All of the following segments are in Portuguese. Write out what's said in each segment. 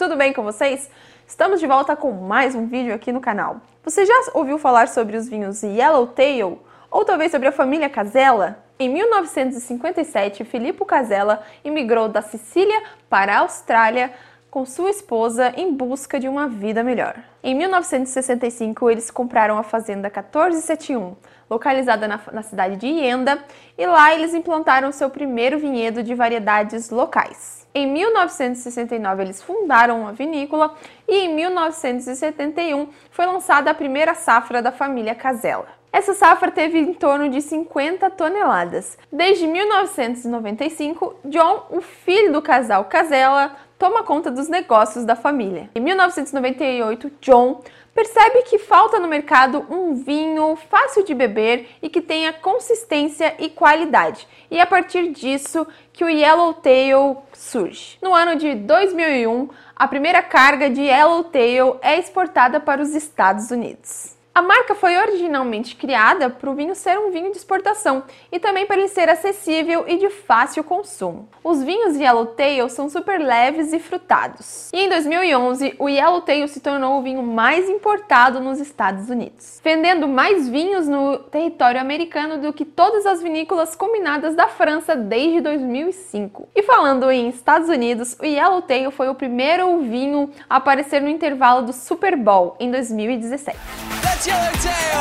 tudo bem com vocês? Estamos de volta com mais um vídeo aqui no canal. Você já ouviu falar sobre os vinhos Yellowtail? Ou talvez sobre a família Casella? Em 1957, Filippo Casella imigrou da Sicília para a Austrália com sua esposa em busca de uma vida melhor. Em 1965, eles compraram a fazenda 1471, localizada na, na, cidade de Ienda, e lá eles implantaram seu primeiro vinhedo de variedades locais. Em 1969, eles fundaram uma vinícola e em 1971 foi lançada a primeira safra da família Casella. Essa safra teve em torno de 50 toneladas. Desde 1995, John, o filho do casal Casella, toma conta dos negócios da família. Em 1998, John percebe que falta no mercado um vinho fácil de beber e que tenha consistência e qualidade. E é a partir disso que o Yellowtail surge. No ano de 2001, a primeira carga de Yellowtail é exportada para os Estados Unidos. A marca foi originalmente criada para o vinho ser um vinho de exportação e também para ele ser acessível e de fácil consumo. Os vinhos Yellowtail são super leves e frutados. E em 2011, o Yellowtail se tornou o vinho mais importado nos Estados Unidos, vendendo mais vinhos no território americano do que todas as vinícolas combinadas da França desde 2005. E falando em Estados Unidos, o Yellowtail foi o primeiro vinho a aparecer no intervalo do Super Bowl em 2017. Yellowtail!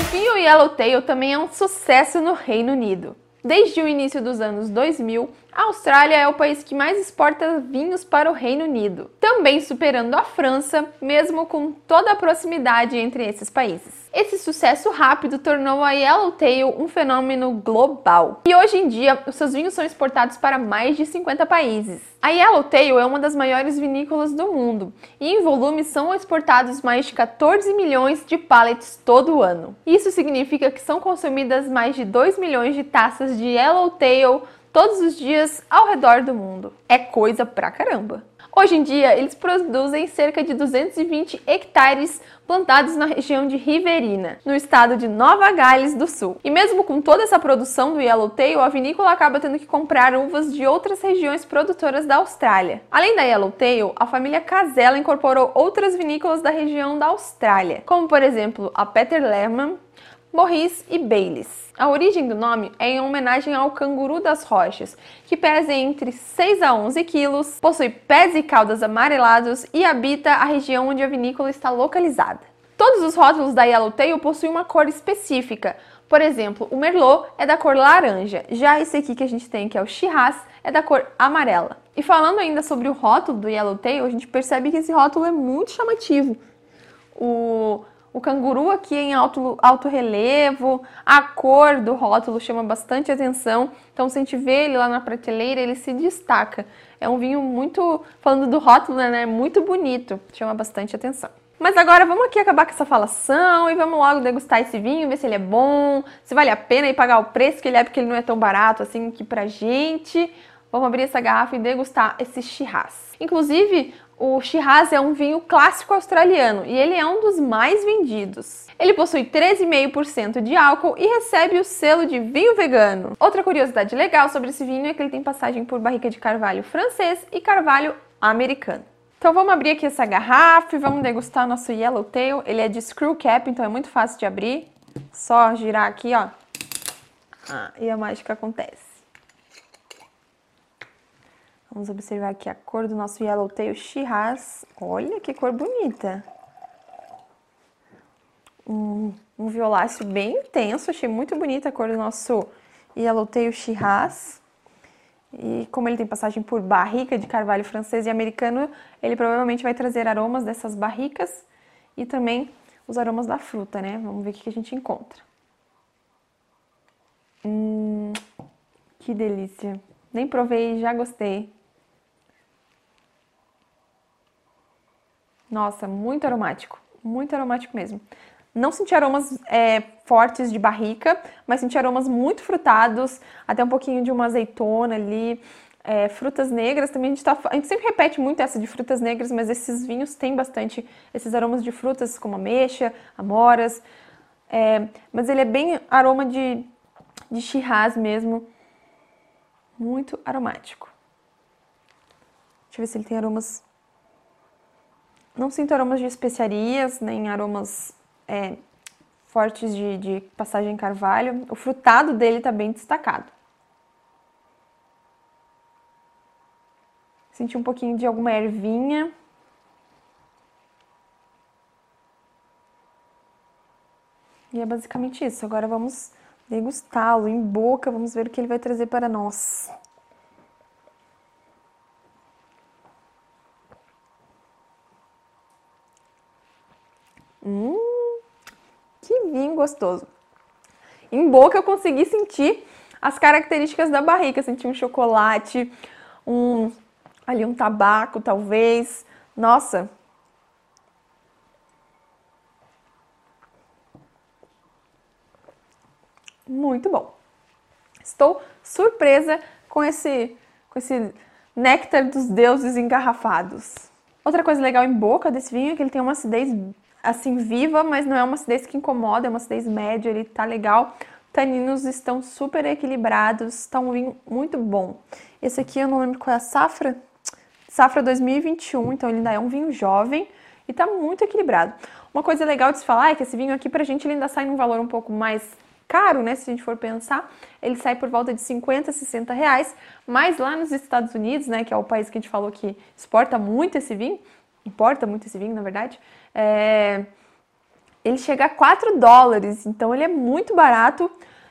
O vinho Yellowtail também é um sucesso no Reino Unido. Desde o início dos anos 2000, a Austrália é o país que mais exporta vinhos para o Reino Unido, também superando a França, mesmo com toda a proximidade entre esses países. Esse sucesso rápido tornou a Yellowtail um fenômeno global. E hoje em dia, os seus vinhos são exportados para mais de 50 países. A Yellowtail é uma das maiores vinícolas do mundo e em volume são exportados mais de 14 milhões de pallets todo ano. Isso significa que são consumidas mais de 2 milhões de taças de Yellowtail todos os dias ao redor do mundo. É coisa pra caramba! Hoje em dia, eles produzem cerca de 220 hectares plantados na região de Riverina, no estado de Nova Gales do Sul. E mesmo com toda essa produção do Yellowtail, a vinícola acaba tendo que comprar uvas de outras regiões produtoras da Austrália. Além da Yellowtail, a família Casella incorporou outras vinícolas da região da Austrália, como por exemplo a Peter Lehman, Morris e Baileys. A origem do nome é em homenagem ao canguru das rochas, que pesa entre 6 a 11 quilos, possui pés e caudas amarelados e habita a região onde a vinícola está localizada. Todos os rótulos da Yellowtail possuem uma cor específica. Por exemplo, o Merlot é da cor laranja, já esse aqui que a gente tem, que é o Shiraz, é da cor amarela. E falando ainda sobre o rótulo do Yellowtail, a gente percebe que esse rótulo é muito chamativo. O o canguru aqui em alto, alto relevo, a cor do rótulo chama bastante atenção. Então, se a gente vê ele lá na prateleira, ele se destaca. É um vinho muito, falando do rótulo, né, muito bonito, chama bastante atenção. Mas agora vamos aqui acabar com essa falação e vamos logo degustar esse vinho, ver se ele é bom, se vale a pena e pagar o preço que ele é, porque ele não é tão barato assim aqui pra gente. Vamos abrir essa garrafa e degustar esse Shiraz. Inclusive, o Shiraz é um vinho clássico australiano e ele é um dos mais vendidos. Ele possui 13,5% de álcool e recebe o selo de vinho vegano. Outra curiosidade legal sobre esse vinho é que ele tem passagem por barrica de carvalho francês e carvalho americano. Então vamos abrir aqui essa garrafa e vamos degustar o nosso Yellowtail. Ele é de screw cap, então é muito fácil de abrir. Só girar aqui, ó. Ah, e a mágica acontece. Vamos observar aqui a cor do nosso Yellowtail Shiraz. Olha que cor bonita. Um, um violáceo bem intenso. Achei muito bonita a cor do nosso Yellowtail Shiraz. E como ele tem passagem por barrica de carvalho francês e americano, ele provavelmente vai trazer aromas dessas barricas e também os aromas da fruta, né? Vamos ver o que a gente encontra. Hum, que delícia! Nem provei, já gostei. Nossa, muito aromático, muito aromático mesmo. Não senti aromas é, fortes de barrica, mas senti aromas muito frutados, até um pouquinho de uma azeitona ali. É, frutas negras também a gente, tá, a gente sempre repete muito essa de frutas negras, mas esses vinhos têm bastante esses aromas de frutas como ameixa, amoras. É, mas ele é bem aroma de, de mesmo, muito aromático. Deixa eu ver se ele tem aromas. Não sinto aromas de especiarias, nem aromas é, fortes de, de passagem carvalho. O frutado dele tá bem destacado. Senti um pouquinho de alguma ervinha. E é basicamente isso. Agora vamos degustá-lo em boca, vamos ver o que ele vai trazer para nós. Hum, vinho gostoso. Em boca eu consegui sentir as características da barrica, senti um chocolate, um ali um tabaco talvez. Nossa, muito bom. Estou surpresa com esse, com esse néctar dos deuses engarrafados. Outra coisa legal em boca desse vinho é que ele tem uma acidez assim viva, mas não é uma acidez que incomoda, é uma acidez média, ele tá legal. Taninos estão super equilibrados, está um vinho muito bom. Esse aqui eu não lembro qual é a safra, safra 2021, então ele ainda é um vinho jovem e tá muito equilibrado. Uma coisa legal de se falar é que esse vinho aqui pra gente ele ainda sai num valor um pouco mais caro, né? Se a gente for pensar, ele sai por volta de 50, 60 reais. Mas lá nos Estados Unidos, né, que é o país que a gente falou que exporta muito esse vinho, importa muito esse vinho, na verdade, é... ele chega a 4 dólares, então ele é muito barato.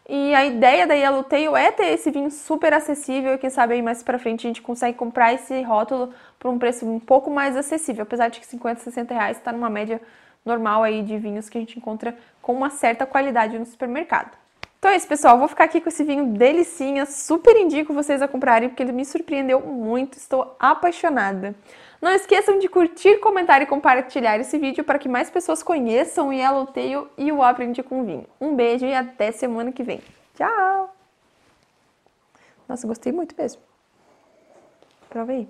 E a ideia da Yellowtail é ter esse vinho super acessível e quem sabe aí mais pra frente a gente consegue comprar esse rótulo por um preço um pouco mais acessível, apesar de que 50, 60 reais está numa média normal aí de vinhos que a gente encontra com uma certa qualidade no supermercado. Então é isso, pessoal. Vou ficar aqui com esse vinho delicinha. Super indico vocês a comprarem porque ele me surpreendeu muito. Estou apaixonada. Não esqueçam de curtir, comentar e compartilhar esse vídeo para que mais pessoas conheçam o Yellowtail e o Aprendi com Vinho. Um beijo e até semana que vem. Tchau! Nossa, gostei muito mesmo. Prova aí.